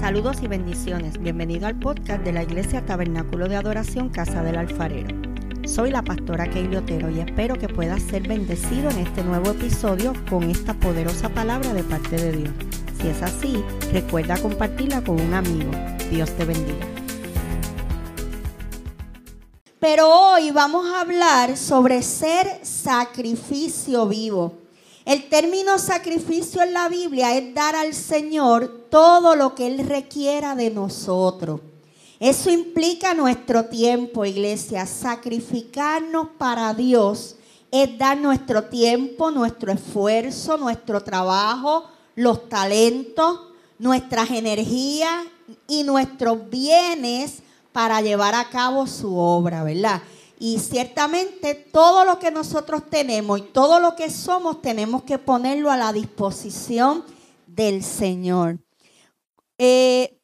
Saludos y bendiciones. Bienvenido al podcast de la Iglesia Tabernáculo de Adoración Casa del Alfarero. Soy la pastora Keili Otero y espero que puedas ser bendecido en este nuevo episodio con esta poderosa palabra de parte de Dios. Si es así, recuerda compartirla con un amigo. Dios te bendiga. Pero hoy vamos a hablar sobre ser sacrificio vivo. El término sacrificio en la Biblia es dar al Señor todo lo que Él requiera de nosotros. Eso implica nuestro tiempo, iglesia. Sacrificarnos para Dios es dar nuestro tiempo, nuestro esfuerzo, nuestro trabajo, los talentos, nuestras energías y nuestros bienes para llevar a cabo su obra, ¿verdad? Y ciertamente todo lo que nosotros tenemos y todo lo que somos tenemos que ponerlo a la disposición del Señor. Eh,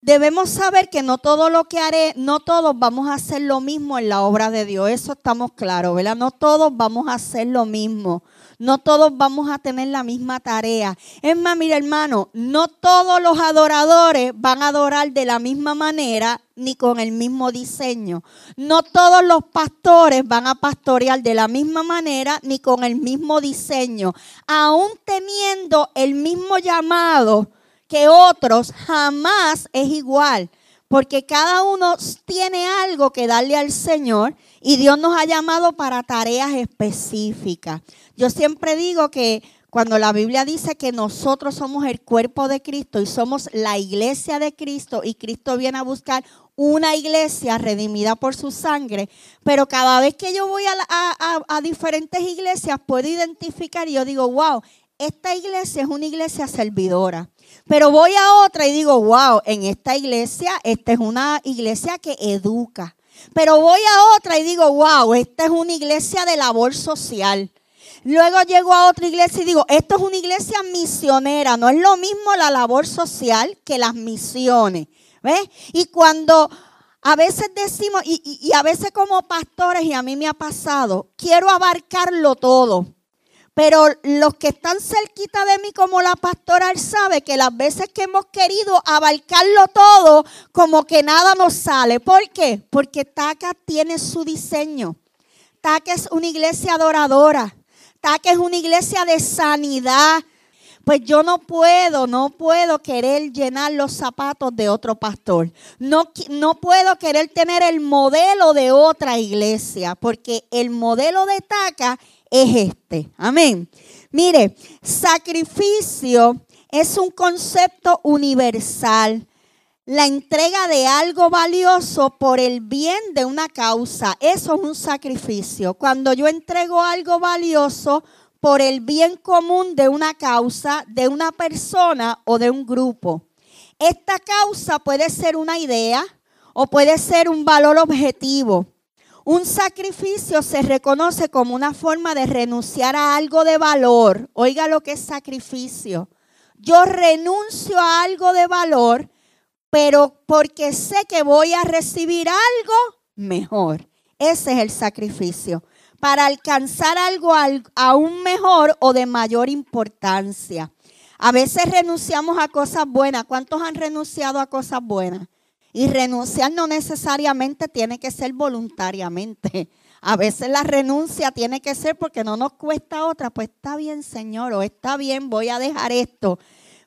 debemos saber que no todo lo que haré, no todos vamos a hacer lo mismo en la obra de Dios. Eso estamos claros, ¿verdad? No todos vamos a hacer lo mismo. No todos vamos a tener la misma tarea. Es más, mira hermano, no todos los adoradores van a adorar de la misma manera ni con el mismo diseño. No todos los pastores van a pastorear de la misma manera ni con el mismo diseño. Aún teniendo el mismo llamado que otros, jamás es igual. Porque cada uno tiene algo que darle al Señor y Dios nos ha llamado para tareas específicas. Yo siempre digo que cuando la Biblia dice que nosotros somos el cuerpo de Cristo y somos la iglesia de Cristo y Cristo viene a buscar una iglesia redimida por su sangre, pero cada vez que yo voy a, diferentes iglesias puedo identificar y yo digo, wow, esta iglesia es una iglesia servidora. Pero voy a otra y digo, wow, en esta iglesia, esta es una iglesia que educa. Pero voy a otra y digo, wow, esta es una iglesia de labor social. Luego llego a otra iglesia y digo, esto es una iglesia misionera, no es lo mismo la labor social que las misiones. ¿Ves? Y cuando a veces decimos, y, a veces como pastores, y a mí me ha pasado, quiero abarcarlo todo. Pero los que están cerquita de mí como la pastoral sabe que las veces que hemos querido abarcarlo todo, como que nada nos sale. ¿Por qué? Porque TACA tiene su diseño. TACA es una iglesia adoradora que es una iglesia de sanidad. Pues yo no puedo, no puedo querer llenar los zapatos de otro pastor. No, no puedo querer tener el modelo de otra iglesia, porque el modelo de Taca es este. Amén. Mire, sacrificio es un concepto universal la entrega de algo valioso por el bien de una causa. Eso es un sacrificio. Cuando yo entrego algo valioso por el bien común de una causa, de una persona o de un grupo. Esta causa puede ser una idea o puede ser un valor objetivo. Un sacrificio se reconoce como una forma de renunciar a algo de valor. Oiga lo que es sacrificio. Yo renuncio a algo de valor pero porque sé que voy a recibir algo mejor. Ese es el sacrificio, para alcanzar algo aún mejor o de mayor importancia. A veces renunciamos a cosas buenas. ¿Cuántos han renunciado a cosas buenas? Y renunciar no necesariamente tiene que ser voluntariamente. A veces la renuncia tiene que ser porque no nos cuesta otra. Pues está bien, Señor, o está bien, voy a dejar esto.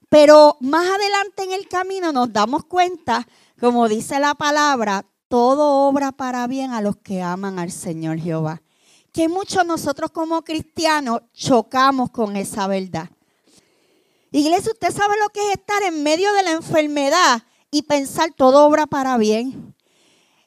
Pero más adelante en el camino nos damos cuenta, como dice la palabra, todo obra para bien a los que aman al Señor Jehová. Que muchos nosotros como cristianos chocamos con esa verdad. Iglesia, usted sabe lo que es estar en medio de la enfermedad y pensar todo obra para bien.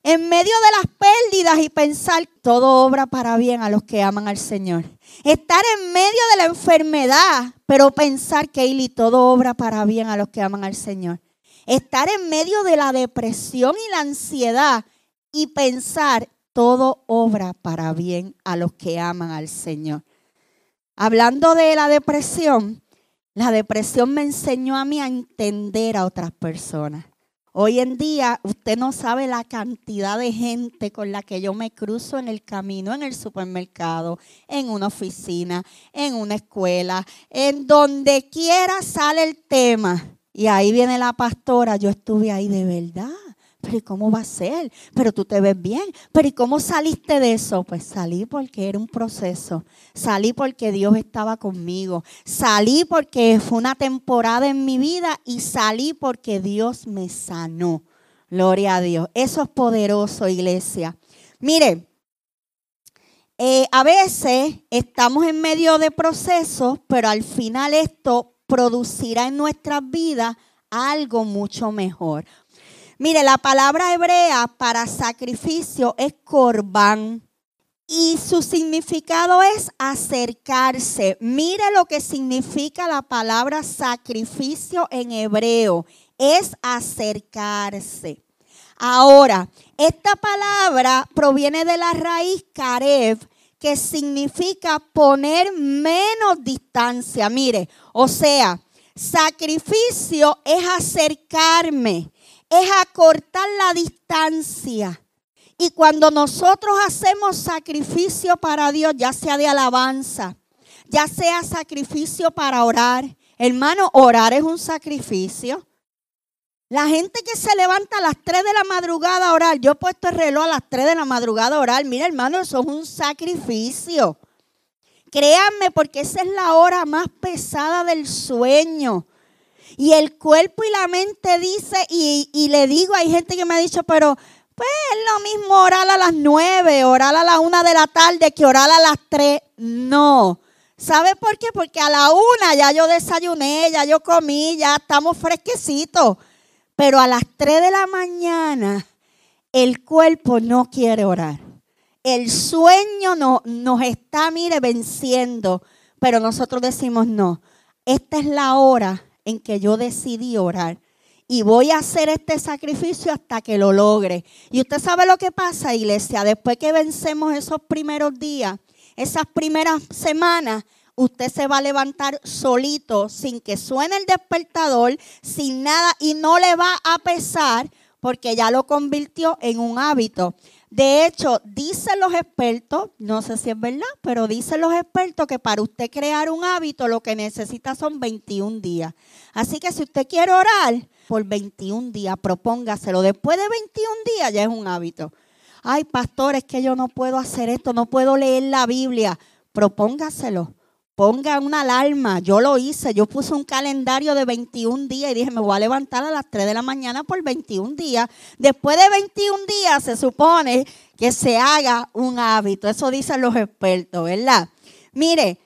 En medio de las pérdidas y pensar todo obra para bien a los que aman al Señor. Estar en medio de la enfermedad, pero pensar que y todo obra para bien a los que aman al Señor. Estar en medio de la depresión y la ansiedad y pensar todo obra para bien a los que aman al Señor. Hablando de la depresión, la depresión me enseñó a mí a entender a otras personas. Hoy en día usted no sabe la cantidad de gente con la que yo me cruzo en el camino, en el supermercado, en una oficina, en una escuela, en donde quiera sale el tema. Y ahí viene la pastora, yo estuve ahí de verdad. Pero ¿y cómo va a ser? Pero tú te ves bien. Pero ¿y cómo saliste de eso? Pues salí porque era un proceso. Salí porque Dios estaba conmigo. Salí porque fue una temporada en mi vida y salí porque Dios me sanó. Gloria a Dios. Eso es poderoso, iglesia. Mire, eh, a veces estamos en medio de procesos, pero al final esto producirá en nuestras vidas algo mucho mejor. Mire, la palabra hebrea para sacrificio es corbán y su significado es acercarse. Mire lo que significa la palabra sacrificio en hebreo, es acercarse. Ahora, esta palabra proviene de la raíz karev, que significa poner menos distancia. Mire, o sea, sacrificio es acercarme, es acortar la distancia. Y cuando nosotros hacemos sacrificio para Dios, ya sea de alabanza, ya sea sacrificio para orar, hermano, orar es un sacrificio. La gente que se levanta a las 3 de la madrugada a orar, yo he puesto el reloj a las 3 de la madrugada a orar, mira hermano, eso es un sacrificio. Créanme, porque esa es la hora más pesada del sueño. Y el cuerpo y la mente dice, y, le digo, hay gente que me ha dicho, pero pues es lo mismo orar a las 9, orar a la 1 de la tarde que orar a las 3. No. ¿Sabe por qué? Porque a la 1 ya yo desayuné, ya yo comí, ya estamos fresquecitos. Pero a las 3 de la mañana el cuerpo no quiere orar. El sueño no, nos está, mire, venciendo. Pero nosotros decimos, no, esta es la hora en que yo decidí orar. Y voy a hacer este sacrificio hasta que lo logre. Y usted sabe lo que pasa, iglesia. Después que vencemos esos primeros días, esas primeras semanas, usted se va a levantar solito, sin que suene el despertador, sin nada, y no le va a pesar porque ya lo convirtió en un hábito. De hecho, dicen los expertos, no sé si es verdad, pero dicen los expertos que para usted crear un hábito lo que necesita son 21 días. Así que si usted quiere orar por 21 días, propóngaselo. Después de 21 días ya es un hábito. Ay, pastor, es que yo no puedo hacer esto, no puedo leer la Biblia. Propóngaselo ponga una alarma. Yo lo hice, yo puse un calendario de 21 días y dije, me voy a levantar a las 3 de la mañana por 21 días. Después de 21 días se supone que se haga un hábito. Eso dicen los expertos, ¿verdad? Mire,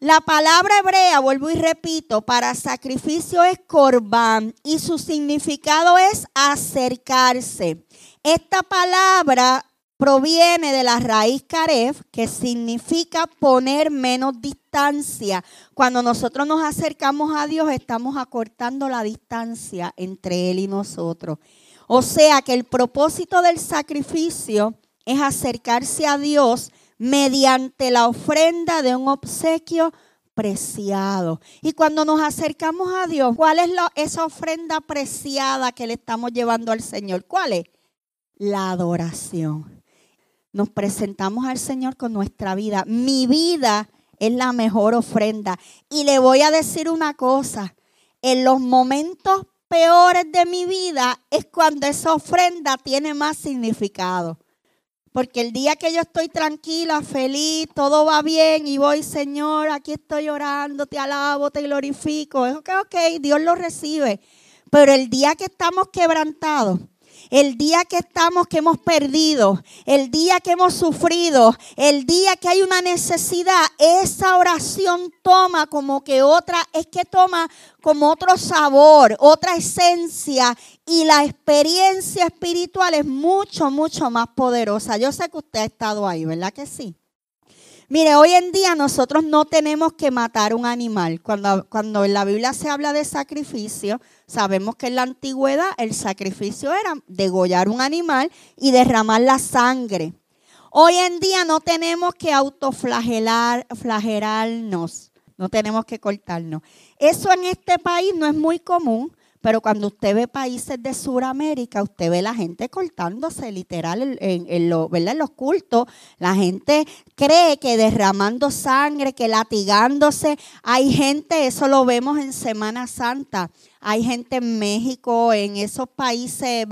la palabra hebrea, vuelvo y repito, para sacrificio es corbán y su significado es acercarse. Esta palabra proviene de la raíz karef, que significa poner menos distancia. Cuando nosotros nos acercamos a Dios, estamos acortando la distancia entre Él y nosotros. O sea que el propósito del sacrificio es acercarse a Dios mediante la ofrenda de un obsequio preciado. Y cuando nos acercamos a Dios, ¿cuál es esa ofrenda preciada que le estamos llevando al Señor? ¿Cuál es? La adoración nos presentamos al Señor con nuestra vida. Mi vida es la mejor ofrenda. Y le voy a decir una cosa, en los momentos peores de mi vida es cuando esa ofrenda tiene más significado. Porque el día que yo estoy tranquila, feliz, todo va bien y voy, Señor, aquí estoy orando, te alabo, te glorifico. Es ok, ok, Dios lo recibe. Pero el día que estamos quebrantados, el día que estamos, que hemos perdido, el día que hemos sufrido, el día que hay una necesidad, esa oración toma como que otra, es que toma como otro sabor, otra esencia y la experiencia espiritual es mucho, mucho más poderosa. Yo sé que usted ha estado ahí, ¿verdad que sí? Mire, hoy en día nosotros no tenemos que matar un animal. Cuando, cuando en la Biblia se habla de sacrificio, sabemos que en la antigüedad el sacrificio era degollar un animal y derramar la sangre. Hoy en día no tenemos que autoflagelar, flagelarnos, no tenemos que cortarnos. Eso en este país no es muy común, pero cuando usted ve países de Sudamérica, usted ve la gente cortándose literal en los cultos. La gente cree que derramando sangre, que latigándose. Hay gente, eso lo vemos en Semana Santa hay gente en México, en esos países.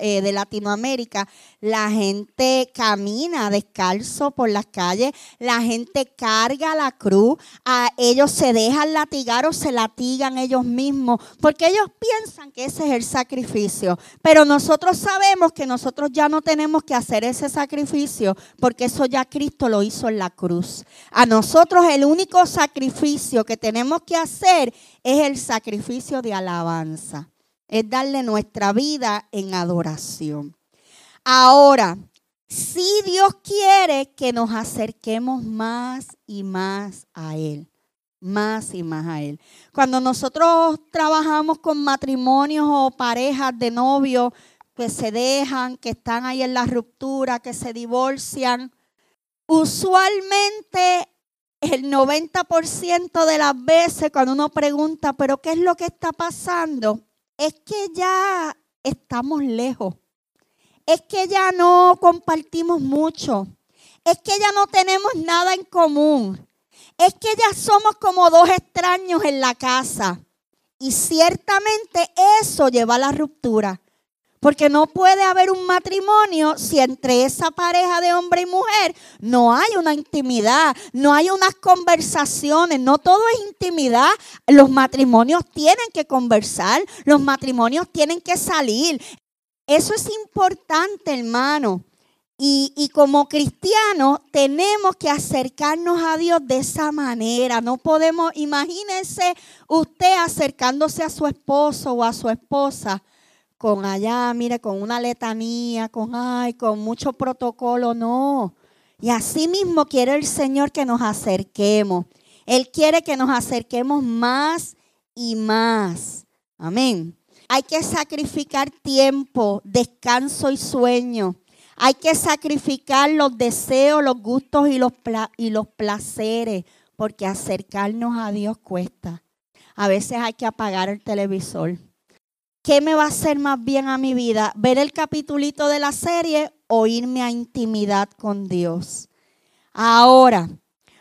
Eh, de Latinoamérica, la gente camina descalzo por las calles, la gente carga la cruz, a ellos se dejan latigar o se latigan ellos mismos, porque ellos piensan que ese es el sacrificio. Pero nosotros sabemos que nosotros ya no tenemos que hacer ese sacrificio, porque eso ya Cristo lo hizo en la cruz. A nosotros el único sacrificio que tenemos que hacer es el sacrificio de alabanza, es darle nuestra vida en adoración. Ahora, si Dios quiere que nos acerquemos más y más a Él, más y más a Él. Cuando nosotros trabajamos con matrimonios o parejas de novios que se dejan, que están ahí en la ruptura, que se divorcian, usualmente el 90% de las veces cuando uno pregunta, pero ¿qué es lo que está pasando? Es que ya estamos lejos. Es que ya no compartimos mucho. Es que ya no tenemos nada en común. Es que ya somos como dos extraños en la casa. Y ciertamente eso lleva a la ruptura. Porque no puede haber un matrimonio si entre esa pareja de hombre y mujer no hay una intimidad, no hay unas conversaciones, no todo es intimidad. Los matrimonios tienen que conversar, los matrimonios tienen que salir. Eso es importante, hermano. Y, como cristianos tenemos que acercarnos a Dios de esa manera. No podemos, imagínense usted acercándose a su esposo o a su esposa con allá, mire, con una letanía, con ay, con mucho protocolo, no. Y así mismo quiere el Señor que nos acerquemos. Él quiere que nos acerquemos más y más. Amén. Hay que sacrificar tiempo, descanso y sueño. Hay que sacrificar los deseos, los gustos y los, y los placeres, porque acercarnos a Dios cuesta. A veces hay que apagar el televisor ¿qué me va a hacer más bien a mi vida? ¿Ver el capitulito de la serie o irme a intimidad con Dios? Ahora,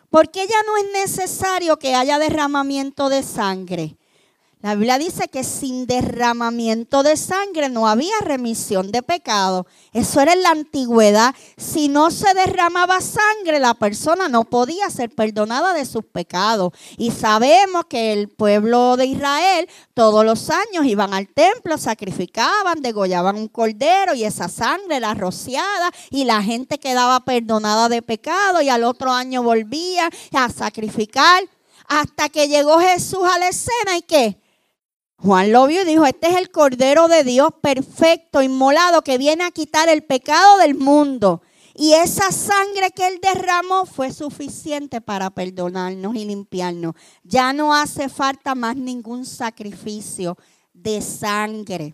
¿por qué ya no es necesario que haya derramamiento de sangre? La Biblia dice que sin derramamiento de sangre no había remisión de pecado. Eso era en la antigüedad. Si no se derramaba sangre, la persona no podía ser perdonada de sus pecados. Y sabemos que el pueblo de Israel todos los años iban al templo, sacrificaban, degollaban un cordero y esa sangre era rociada y la gente quedaba perdonada de pecado y al otro año volvía a sacrificar hasta que llegó Jesús a la escena y qué? Juan lo vio y dijo, este es el Cordero de Dios perfecto, inmolado, que viene a quitar el pecado del mundo. Y esa sangre que él derramó fue suficiente para perdonarnos y limpiarnos. Ya no hace falta más ningún sacrificio de sangre.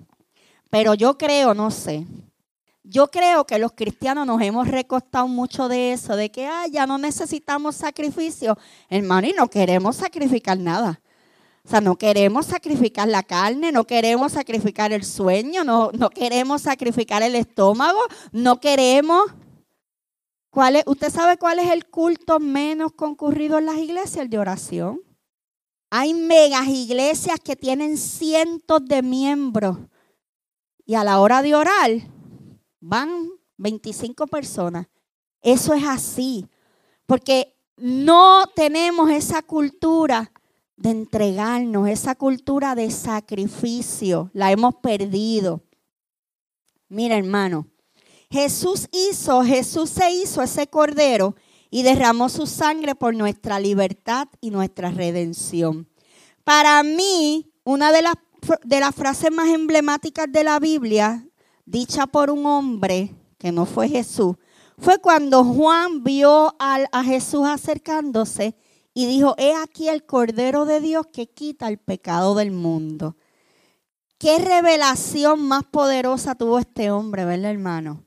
Pero yo creo, no sé, yo creo que los cristianos nos hemos recostado mucho de eso, de que ya no necesitamos sacrificio. Hermano, y no queremos sacrificar nada. O sea, no queremos sacrificar la carne, no queremos sacrificar el sueño, no, no queremos sacrificar el estómago, no queremos... ¿Cuál es, ¿Usted sabe cuál es el culto menos concurrido en las iglesias? El de oración. Hay megas iglesias que tienen cientos de miembros y a la hora de orar van 25 personas. Eso es así, porque no tenemos esa cultura de entregarnos, esa cultura de sacrificio, la hemos perdido. Mira, hermano, Jesús hizo, Jesús se hizo ese cordero y derramó su sangre por nuestra libertad y nuestra redención. Para mí, una de las, de las frases más emblemáticas de la Biblia, dicha por un hombre que no fue Jesús, fue cuando Juan vio a, a Jesús acercándose y dijo, he aquí el Cordero de Dios que quita el pecado del mundo. Qué revelación más poderosa tuvo este hombre, ¿verdad, hermano?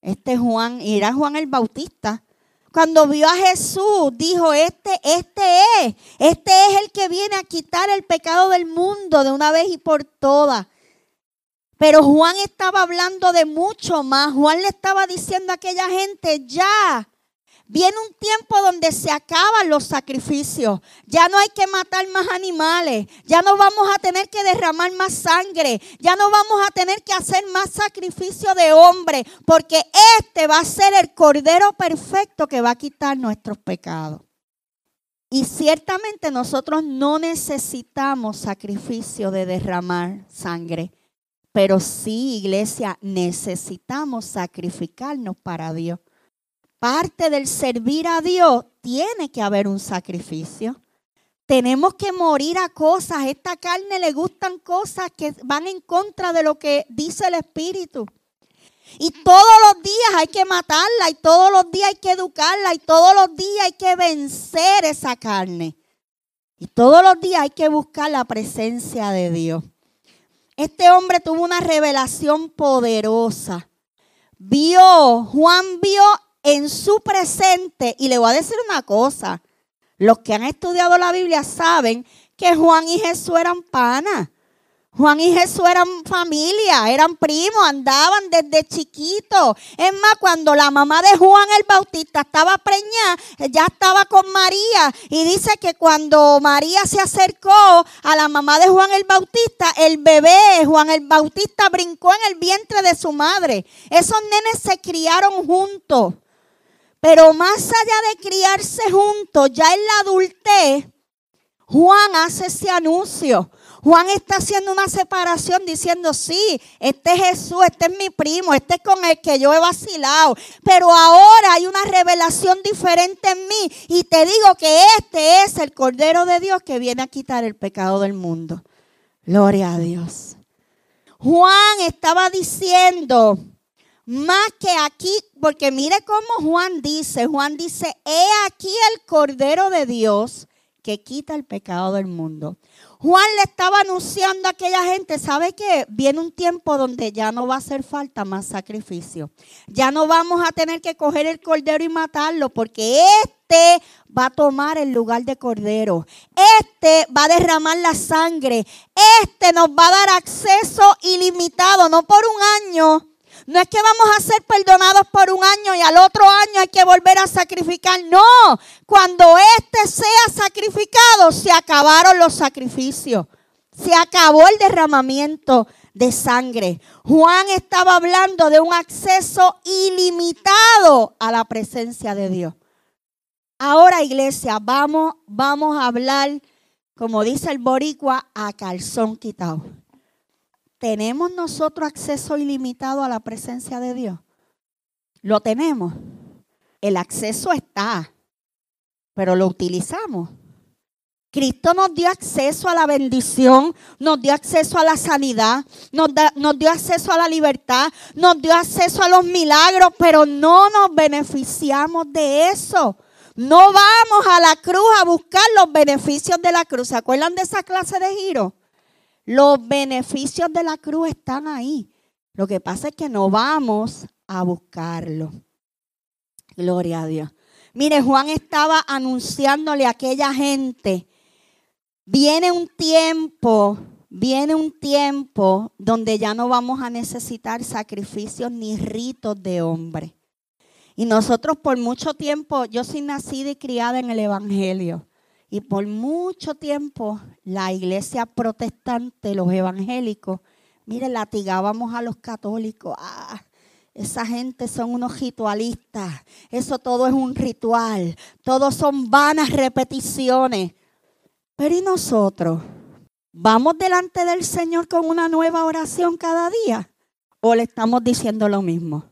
Este Juan, y era Juan el Bautista, cuando vio a Jesús, dijo, este, este es, este es el que viene a quitar el pecado del mundo de una vez y por todas. Pero Juan estaba hablando de mucho más. Juan le estaba diciendo a aquella gente, ya, Viene un tiempo donde se acaban los sacrificios. Ya no hay que matar más animales. Ya no vamos a tener que derramar más sangre. Ya no vamos a tener que hacer más sacrificio de hombre. Porque este va a ser el cordero perfecto que va a quitar nuestros pecados. Y ciertamente nosotros no necesitamos sacrificio de derramar sangre. Pero sí, iglesia, necesitamos sacrificarnos para Dios parte del servir a Dios, tiene que haber un sacrificio. Tenemos que morir a cosas. Esta carne le gustan cosas que van en contra de lo que dice el Espíritu. Y todos los días hay que matarla y todos los días hay que educarla y todos los días hay que vencer esa carne. Y todos los días hay que buscar la presencia de Dios. Este hombre tuvo una revelación poderosa. Vio, Juan vio en su presente. Y le voy a decir una cosa. Los que han estudiado la Biblia saben que Juan y Jesús eran panas. Juan y Jesús eran familia, eran primos, andaban desde chiquitos. Es más, cuando la mamá de Juan el Bautista estaba preñada, ya estaba con María. Y dice que cuando María se acercó a la mamá de Juan el Bautista, el bebé Juan el Bautista brincó en el vientre de su madre. Esos nenes se criaron juntos. Pero más allá de criarse juntos, ya en la adultez, Juan hace ese anuncio. Juan está haciendo una separación diciendo, sí, este es Jesús, este es mi primo, este es con el que yo he vacilado. Pero ahora hay una revelación diferente en mí y te digo que este es el Cordero de Dios que viene a quitar el pecado del mundo. Gloria a Dios. Juan estaba diciendo, más que aquí, porque mire cómo Juan dice, Juan dice, he aquí el Cordero de Dios que quita el pecado del mundo. Juan le estaba anunciando a aquella gente, ¿sabe qué? Viene un tiempo donde ya no va a hacer falta más sacrificio. Ya no vamos a tener que coger el cordero y matarlo, porque este va a tomar el lugar de cordero. Este va a derramar la sangre. Este nos va a dar acceso ilimitado, no por un año, no es que vamos a ser perdonados por un año y al otro año hay que volver a sacrificar. No, cuando este sea sacrificado, se acabaron los sacrificios. Se acabó el derramamiento de sangre. Juan estaba hablando de un acceso ilimitado a la presencia de Dios. Ahora, iglesia, vamos, vamos a hablar, como dice el boricua, a calzón quitado. ¿Tenemos nosotros acceso ilimitado a la presencia de Dios? Lo tenemos. El acceso está, pero lo utilizamos. Cristo nos dio acceso a la bendición, nos dio acceso a la sanidad, nos, nos, dio acceso a la libertad, nos dio acceso a los milagros, pero no nos beneficiamos de eso. No vamos a la cruz a buscar los beneficios de la cruz. ¿Se acuerdan de esa clase de giro? Los beneficios de la cruz están ahí. Lo que pasa es que no vamos a buscarlo. Gloria a Dios. Mire, Juan estaba anunciándole a aquella gente, viene un tiempo, viene un tiempo donde ya no vamos a necesitar sacrificios ni ritos de hombre. Y nosotros por mucho tiempo, yo soy nacida y criada en el Evangelio. Y por mucho tiempo la iglesia protestante, los evangélicos, mire, latigábamos a los católicos. Ah, esa gente son unos ritualistas. Eso todo es un ritual. Todos son vanas repeticiones. Pero ¿y nosotros? ¿Vamos delante del Señor con una nueva oración cada día? ¿O le estamos diciendo lo mismo?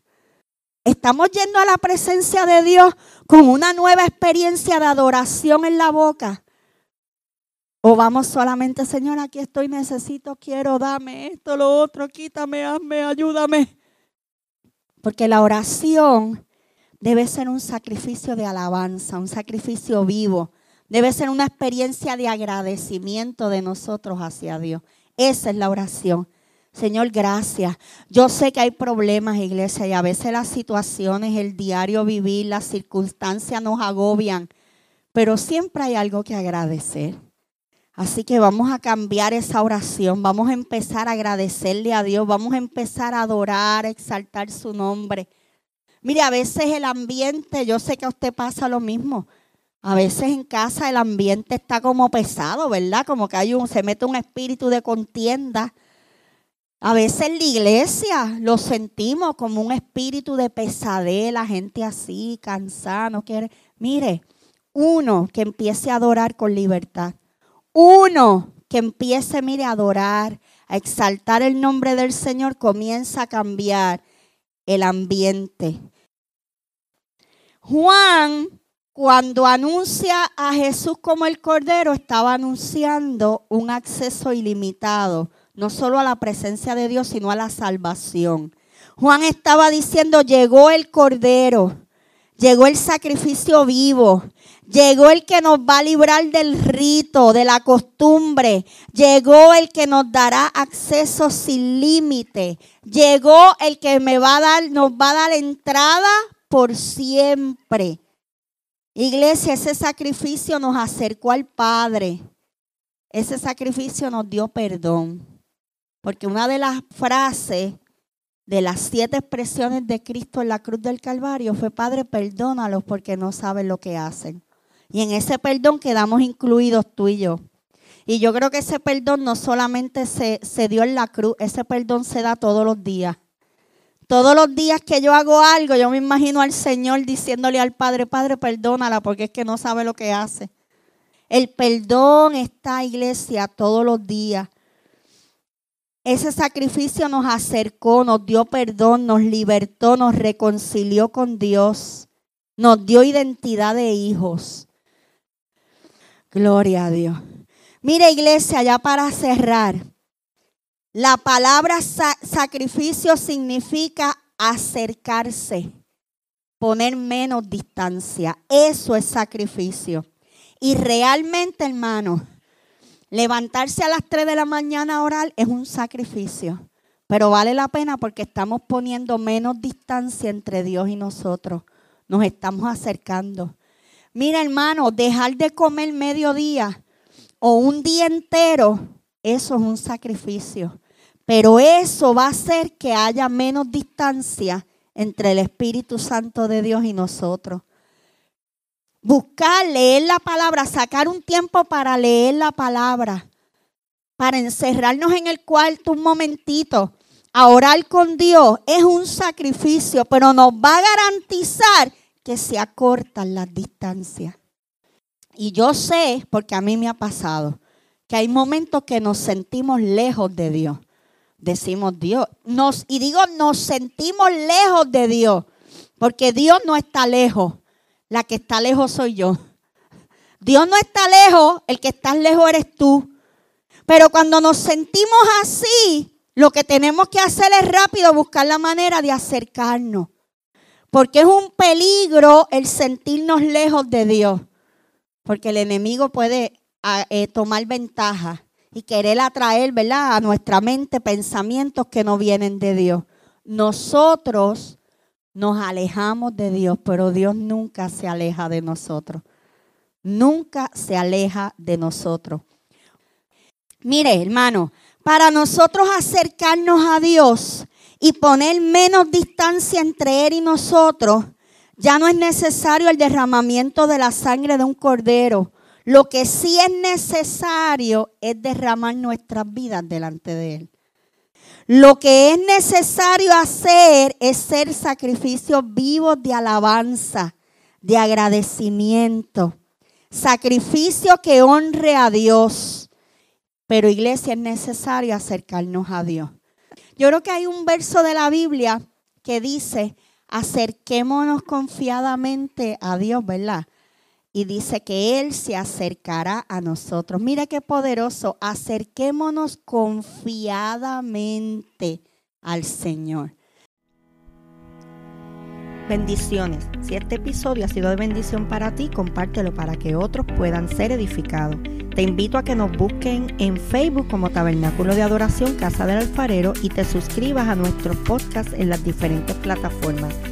Estamos yendo a la presencia de Dios con una nueva experiencia de adoración en la boca. O vamos solamente, Señor, aquí estoy, necesito, quiero, dame esto, lo otro, quítame, hazme, ayúdame. Porque la oración debe ser un sacrificio de alabanza, un sacrificio vivo. Debe ser una experiencia de agradecimiento de nosotros hacia Dios. Esa es la oración. Señor, gracias. Yo sé que hay problemas, iglesia, y a veces las situaciones, el diario vivir, las circunstancias nos agobian, pero siempre hay algo que agradecer. Así que vamos a cambiar esa oración, vamos a empezar a agradecerle a Dios, vamos a empezar a adorar, a exaltar su nombre. Mire, a veces el ambiente, yo sé que a usted pasa lo mismo. A veces en casa el ambiente está como pesado, ¿verdad? Como que hay un, se mete un espíritu de contienda. A veces en la iglesia lo sentimos como un espíritu de pesadez, gente así, cansada, no quiere. Mire, uno que empiece a adorar con libertad uno que empiece, mire, a adorar, a exaltar el nombre del Señor, comienza a cambiar el ambiente. Juan, cuando anuncia a Jesús como el Cordero, estaba anunciando un acceso ilimitado, no solo a la presencia de Dios, sino a la salvación. Juan estaba diciendo, llegó el Cordero, llegó el sacrificio vivo, Llegó el que nos va a librar del rito, de la costumbre. Llegó el que nos dará acceso sin límite. Llegó el que me va a dar, nos va a dar entrada por siempre. Iglesia, ese sacrificio nos acercó al Padre. Ese sacrificio nos dio perdón. Porque una de las frases de las siete expresiones de Cristo en la cruz del Calvario fue, Padre, perdónalos porque no saben lo que hacen. Y en ese perdón quedamos incluidos tú y yo. Y yo creo que ese perdón no solamente se, se dio en la cruz, ese perdón se da todos los días. Todos los días que yo hago algo, yo me imagino al Señor diciéndole al Padre, Padre, perdónala porque es que no sabe lo que hace. El perdón está, iglesia, todos los días. Ese sacrificio nos acercó, nos dio perdón, nos libertó, nos reconcilió con Dios, nos dio identidad de hijos. Gloria a Dios. Mire iglesia, ya para cerrar, la palabra sacrificio significa acercarse, poner menos distancia. Eso es sacrificio. Y realmente, hermano, levantarse a las 3 de la mañana a orar es un sacrificio. Pero vale la pena porque estamos poniendo menos distancia entre Dios y nosotros. Nos estamos acercando. Mira, hermano, dejar de comer mediodía o un día entero, eso es un sacrificio. Pero eso va a hacer que haya menos distancia entre el Espíritu Santo de Dios y nosotros. Buscar, leer la palabra, sacar un tiempo para leer la palabra, para encerrarnos en el cuarto un momentito, a orar con Dios, es un sacrificio, pero nos va a garantizar que se acortan las distancias. Y yo sé, porque a mí me ha pasado, que hay momentos que nos sentimos lejos de Dios. Decimos Dios, nos, y digo, nos sentimos lejos de Dios, porque Dios no está lejos, la que está lejos soy yo. Dios no está lejos, el que está lejos eres tú. Pero cuando nos sentimos así, lo que tenemos que hacer es rápido buscar la manera de acercarnos. Porque es un peligro el sentirnos lejos de Dios. Porque el enemigo puede eh, tomar ventaja y querer atraer, ¿verdad? A nuestra mente pensamientos que no vienen de Dios. Nosotros nos alejamos de Dios, pero Dios nunca se aleja de nosotros. Nunca se aleja de nosotros. Mire, hermano, para nosotros acercarnos a Dios, y poner menos distancia entre Él y nosotros, ya no es necesario el derramamiento de la sangre de un cordero. Lo que sí es necesario es derramar nuestras vidas delante de Él. Lo que es necesario hacer es ser sacrificios vivos de alabanza, de agradecimiento, sacrificio que honre a Dios. Pero iglesia es necesario acercarnos a Dios. Yo creo que hay un verso de la Biblia que dice, acerquémonos confiadamente a Dios, ¿verdad? y dice que Él se acercará a nosotros. Mira qué poderoso. Acerquémonos confiadamente al Señor. Bendiciones. Si este episodio ha sido de bendición para ti, compártelo para que otros puedan ser edificados. Te invito a que nos busquen en Facebook como Tabernáculo de Adoración Casa del Alfarero y te suscribas a nuestros podcasts en las diferentes plataformas